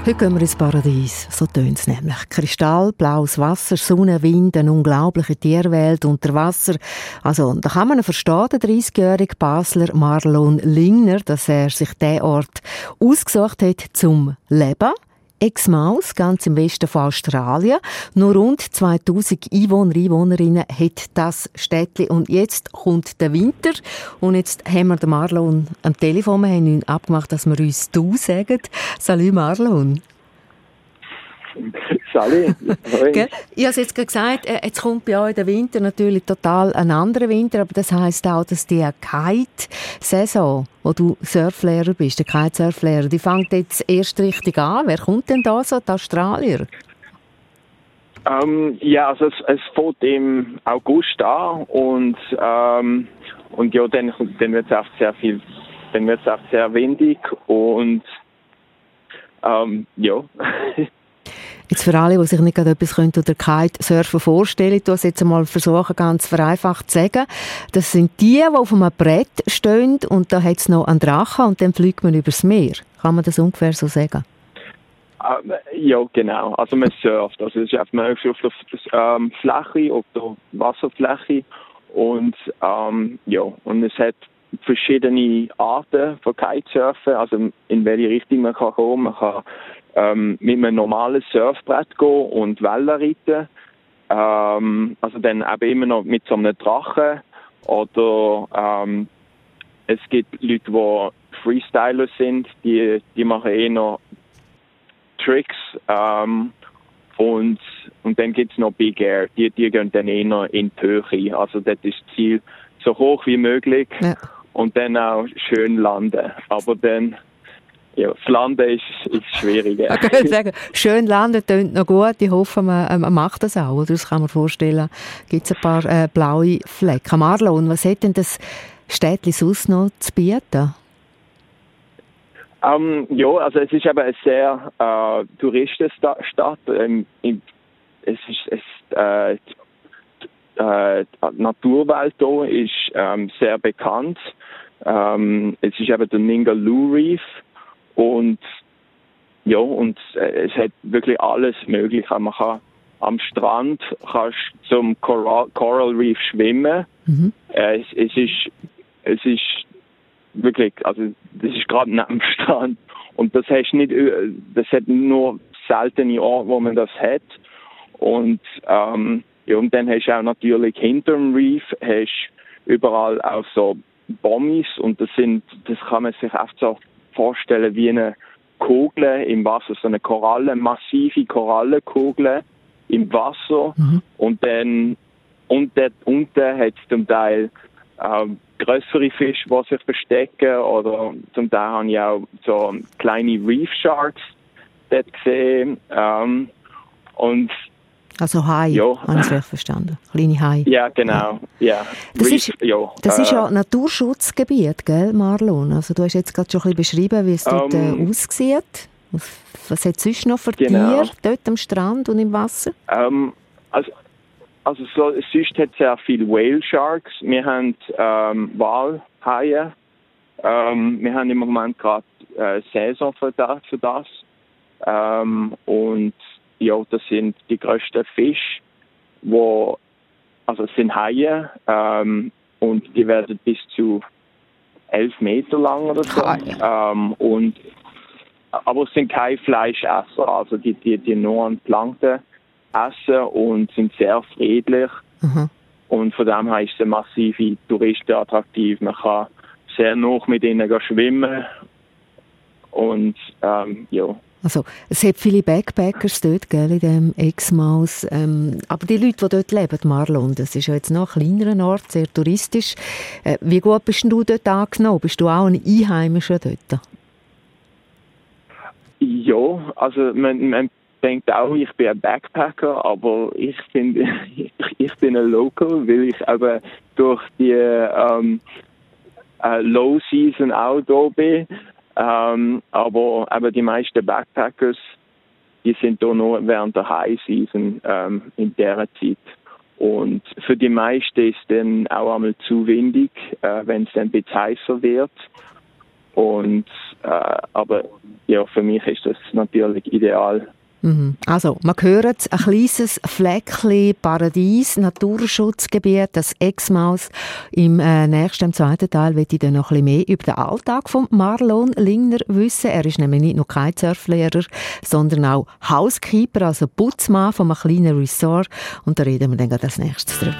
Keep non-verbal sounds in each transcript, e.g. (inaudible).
Heute gehen wir ins Paradies. So tönt es nämlich. Kristallblaues Wasser, Sonne, Wind, eine unglaubliche Tierwelt unter Wasser. Also, da kann man verstehen, der 30-jährige Basler Marlon Lingner, dass er sich diesen Ort ausgesucht hat zum Leben. Exmaus, ganz im Westen von Australien. Nur rund 2000 Einwohner, Einwohnerinnen hat das Städtchen. Und jetzt kommt der Winter. Und jetzt haben wir den Marlon am Telefon. Wir haben ihn abgemacht, dass wir uns «du» sagen. Salut Marlon. Sally. (laughs) ich habe jetzt gesagt, äh, jetzt kommt bei euch der Winter natürlich total ein anderer Winter, aber das heißt auch, dass die Kite-Saison, wo du Surflehrer bist, der Kitesurflehrer, die fängt jetzt erst richtig an. Wer kommt denn da so, die Australier? Ähm, ja, also es, es fängt im August an und, ähm, und ja, dann, dann wird es auch sehr viel, dann wird es auch sehr windig und ähm, ja. (laughs) Jetzt für alle, die sich nicht gerade etwas unter Kitesurfen vorstellen, ich es jetzt einmal versuchen, ganz vereinfacht zu sagen. Das sind die, die auf einem Brett stehen und da hat es noch einen Drachen und dann fliegt man übers Meer. Kann man das ungefähr so sagen? Ähm, ja, genau. Also man surft. Also es ist einfach man auf der ähm, Fläche, auf der Wasserfläche und ähm, ja, und es hat verschiedene Arten von Kitesurfen, also in welche Richtung man kann kommen. Man kann ähm, mit einem normalen Surfbrett gehen und Wellen reiten. Ähm, also dann eben immer noch mit so einem Drachen. Oder ähm, es gibt Leute, die Freestyler sind, die, die machen eh noch Tricks. Ähm, und, und dann gibt es noch Big Air, die, die gehen dann eh noch in die Höhe. Also das ist das Ziel, so hoch wie möglich. Ja. Und dann auch schön landen. Aber dann ja, das Landen ist, ist schwieriger. (laughs) Ich könnte sagen, schön landen klingt noch gut. Ich hoffe, man, man macht das auch. Oder? Das kann man vorstellen. Gibt es ein paar äh, blaue Flecken. Marlon, was hat denn das Städtchen sonst noch zu bieten? Um, ähm, ja, also es ist eben eine sehr äh, Touristenstadt. Ähm, es ist es, äh, äh, die Naturwelt hier ist ähm, sehr bekannt. Ähm, es ist eben der Ningaloo Reef und ja, und äh, es hat wirklich alles möglich. Man kann am Strand kannst zum Coral, Coral Reef schwimmen. Mhm. Äh, es, es, ist es ist wirklich, also das ist gerade (laughs) neben dem Strand und das hast nicht, das hat nur seltene Orte, wo man das hat. Und ähm, ja, und dann hast du auch natürlich hinter dem Reef hast überall auch so Bommis und das sind, das kann man sich oft so vorstellen wie eine Kugel im Wasser, so eine Koralle, massive Korallenkugel im Wasser. Mhm. und dann dort unten hat es zum Teil ähm, größere Fische, die sich verstecken. Oder zum Teil habe ich auch so kleine Reef Sharks dort gesehen. Ähm, und also Hai, ja. habe ich recht verstanden. Kleine Hai. Ja, genau. Ja. Das, ist, ja, das äh, ist ja Naturschutzgebiet, gell, Marlon? Also du hast jetzt gerade schon ein bisschen beschrieben, wie es dort äh, ähm, aussieht. Was hat es sonst noch für genau. Tiere dort am Strand und im Wasser? Ähm, also, also so, sonst hat es sehr viele Whale Sharks. Wir haben ähm, Walhaie. Ähm, wir haben im Moment gerade äh, Saison für das. Für das. Ähm, und ja, das sind die größten Fische, wo, also es sind Haie, ähm, und die werden bis zu elf Meter lang oder so. Ähm, und, aber es sind keine Fleischesser, also die, die, die nur an Plankton essen und sind sehr friedlich. Mhm. Und von dem her ist es eine massive Touristen attraktiv. Man kann sehr noch mit ihnen schwimmen. Und ähm, ja, also, es hat viele Backpackers dort, gell, in dem Exmaus. Ähm, aber die Leute, die dort leben, Marlon, das ist ja jetzt noch ein kleinerer Ort, sehr touristisch. Äh, wie gut bist du dort angenommen? Bist du auch ein Einheimischer dort? Ja, also man, man denkt auch, ich bin ein Backpacker, aber ich ich, (laughs) ich bin ein Local, weil ich eben durch die ähm, äh, Low Season auch da bin. Ähm, aber eben die meisten Backpackers, die sind da nur während der High Season ähm, in der Zeit. Und für die meisten ist dann auch einmal zu windig, äh, wenn es dann ein bisschen heißer wird. Und äh, aber ja, für mich ist das natürlich ideal. Also, man hört ein kleines Fleckchen Paradies, Naturschutzgebiet, das Exmaus. Im äh, nächsten, im zweiten Teil wird ich dann noch ein bisschen mehr über den Alltag von Marlon Lingner wissen. Er ist nämlich nicht nur kein Surflehrer, sondern auch Housekeeper, also Putzmann von einem kleinen Resort. Und da reden wir dann als nächstes drüber.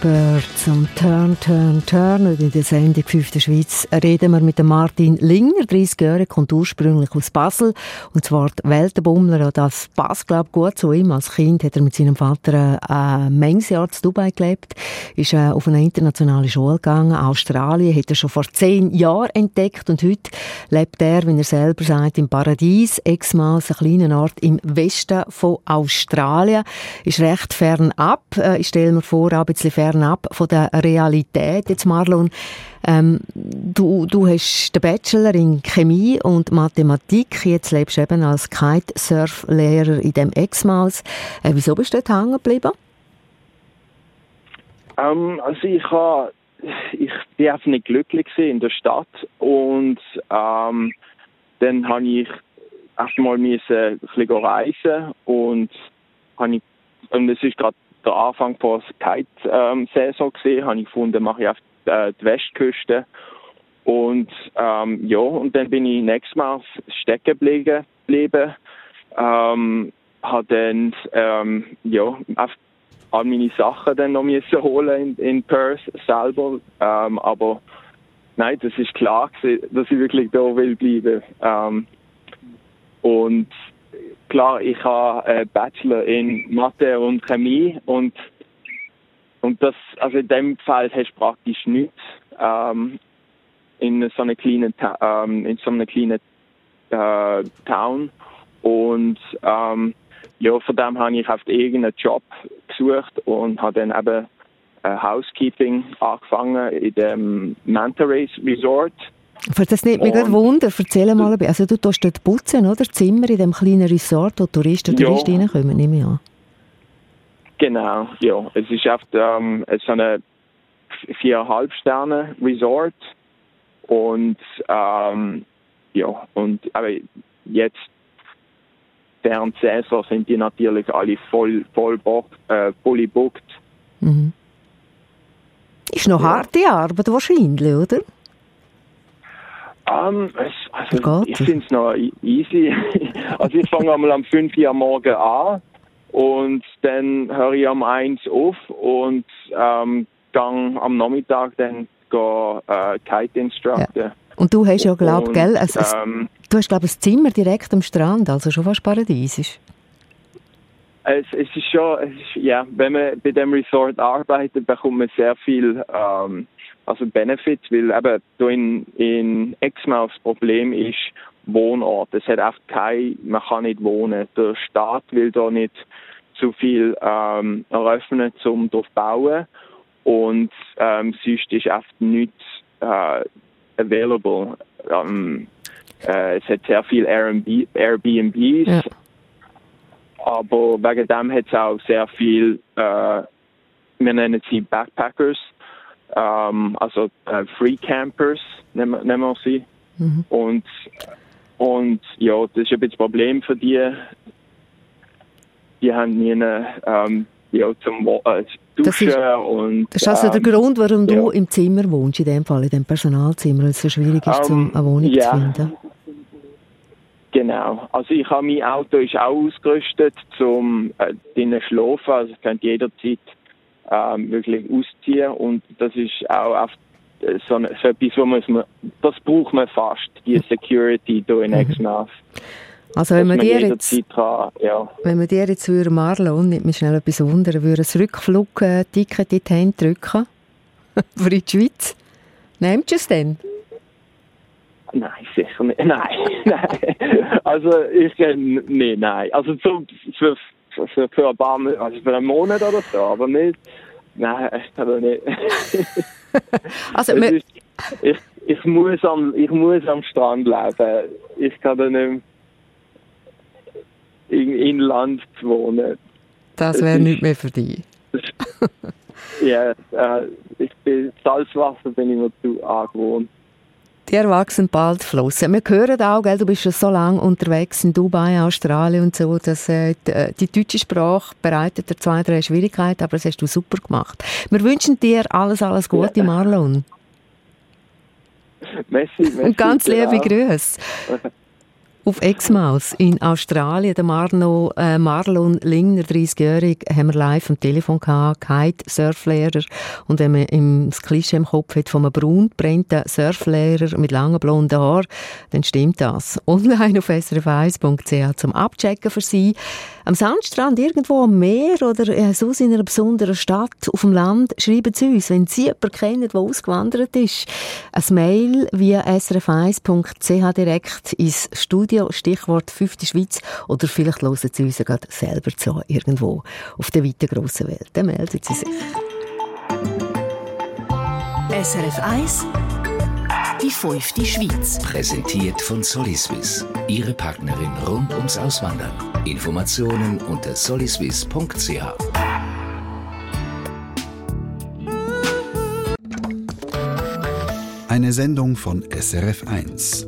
expert. Und Turn, Turn, Turn. Und in der Sendung 5 der Schweiz reden wir mit Martin Linger, 30 Jahre, kommt ursprünglich aus Basel. Und das Wort Weltenbummler, das passt, glaube ich, gut zu ihm. Als Kind hat er mit seinem Vater ein Menges Jahr zu Dubai gelebt, ist äh, auf eine internationale Schule gegangen. Australien hat er schon vor zehn Jahren entdeckt und heute lebt er, wie er selber sagt, im Paradies, ex-mals einen kleinen Ort im Westen von Australien. Ist recht fern ab. Äh, ich stelle mir vor, ein bisschen fernab von der Realität. Jetzt Marlon, ähm, du, du hast den Bachelor in Chemie und Mathematik. Jetzt lebst du eben als Kitesurf-Lehrer in dem Exmals. Äh, wieso bist du dort hängen geblieben? Ähm, also ich habe ich bin einfach nicht glücklich in der Stadt und ähm, dann habe ich erstmal ein bisschen reisen und habe ich, und es ist gerade der Anfang der Kite-Saison gesehen, habe ich gefunden, mache ich auf äh, die Westküste. Und ähm, ja, und dann bin ich nächstes Mal stecken geblieben. Ähm, habe dann ähm, ja, auf all meine Sachen dann noch müssen holen in, in Perth selber. Ähm, aber nein, das ist klar, dass ich wirklich da will bleiben. Ähm, und klar, ich habe einen Bachelor in Mathe und Chemie und und das, also in dem Fall hast du praktisch nichts ähm, in so einer kleinen, ähm, in so einer kleinen äh, Town. Und ähm, ja, von dem habe ich auf irgendeinen Job gesucht und habe dann eben äh, Housekeeping angefangen in dem Manta Race Resort das nimmt mich gerade Wunder. Erzähl mal, also du tust dort putzen, oder? Zimmer in dem kleinen Resort, wo Touristen und ja. Touristen reinkommen, nehme ich an. Genau, ja. Es ist oft ähm, so eine viereinhalb Sterne Resort und ähm, ja, und aber jetzt während Saison sind die natürlich alle voll, voll äh, fully booked. Mhm. Ist noch ja. harte Arbeit wahrscheinlich, oder? Um, es, also ich finde es noch e-, easy. (laughs) also ich fange einmal am 5 Uhr morgen an und dann höre ich am 1 auf und ähm, dann am Nachmittag dann gehe äh, Kite instructen. Ja. Und du hast ja, glaube gell, also, ähm, du hast, glaube ein Zimmer direkt am Strand, also schon fast paradiesisch. Es, es ist schon, es ist, ja, wenn man bei dem Resort arbeitet, bekommt man sehr viel ähm, also Benefits, weil eben da in, in Exmouth das Problem ist Wohnort. Es hat oft kein, man kann nicht wohnen. Der Staat will da nicht zu viel ähm, eröffnen, um dort bauen. Und ähm, sonst ist oft nichts äh, available. Ähm, äh, es hat sehr viel Airbnb, Airbnbs, ja. aber wegen dem hat es auch sehr viel, äh, wir nennen sie Backpackers, ähm, also äh, Free Campers nennen, nennen wir sie. Mhm. Und, und ja, das ist ein bisschen Problem für die. Die haben nie eine, ähm, ja, zum äh, Duschen das ist, und... Das ist also ähm, der Grund, warum ja. du im Zimmer wohnst, in dem Fall, in dem Personalzimmer, weil es so schwierig ist, um, ähm, eine Wohnung ja. zu finden. Genau. Also ich habe mein Auto ist auch ausgerüstet zum äh, drinnen schlafen. Also ich könnte jederzeit ähm, wirklich ausziehen und das ist auch oft äh, so, so etwas, wo man, das braucht man fast, die Security hier in Exmouth. Also wenn man, dir jetzt, kann, ja. wenn man dir jetzt würde Marlon, nicht mehr schnell etwas wundern, würde ein Rückflug-Ticket in die Hände drücken (laughs) für die Schweiz, nehmt ihr es denn? Nein, sicher nicht. (laughs) Nein, nein. Also ich, äh, nee, nein. Also zum, für, für, für ein paar, also für einen Monat oder so, aber nicht. Nein, aber nicht. (laughs) also, ist, ich, ich, muss am, ich muss am Strand leben. Ich kann da nicht in, in Land wohnen. Das wäre nicht mehr für dich. (laughs) ja, äh, ich bin Salzwasser bin ich mir zu angewohnt. Die erwachsen bald flossen. Wir hören auch, gell, du bist schon so lange unterwegs in Dubai, Australien und so, dass äh, die, äh, die, deutsche Sprache bereitet dir zwei, drei Schwierigkeiten, aber das hast du super gemacht. Wir wünschen dir alles, alles Gute. Marlon. Messi, Messi, und ganz liebe Grüße. (laughs) Auf Exmaus in Australien, der Marno, äh, Marlon Lingner, 30-jährig, haben wir live am Telefon gehabt, Kite-Surflehrer. Und wenn man im, das Klischee im Kopf hat von einem braun gebrannten Surflehrer mit langen blonden Haaren, dann stimmt das. (laughs) Online auf srf1.ch zum Abchecken für Sie. Am Sandstrand, irgendwo am Meer oder äh, so in einer besonderen Stadt auf dem Land, schreiben Sie uns, wenn Sie jemanden kennen, der ausgewandert ist, ein Mail via srf1.ch direkt ins Studio, Stichwort «Fünfte Schweiz» oder vielleicht hören Sie uns gerade selber zu, irgendwo auf der weiten grossen Welt. Dann melden Sie sich. SRF 1 Die fünfte Schweiz. Präsentiert von Soliswiss. Ihre Partnerin rund ums Auswandern. Informationen unter soliswiss.ch. Eine Sendung von SRF1.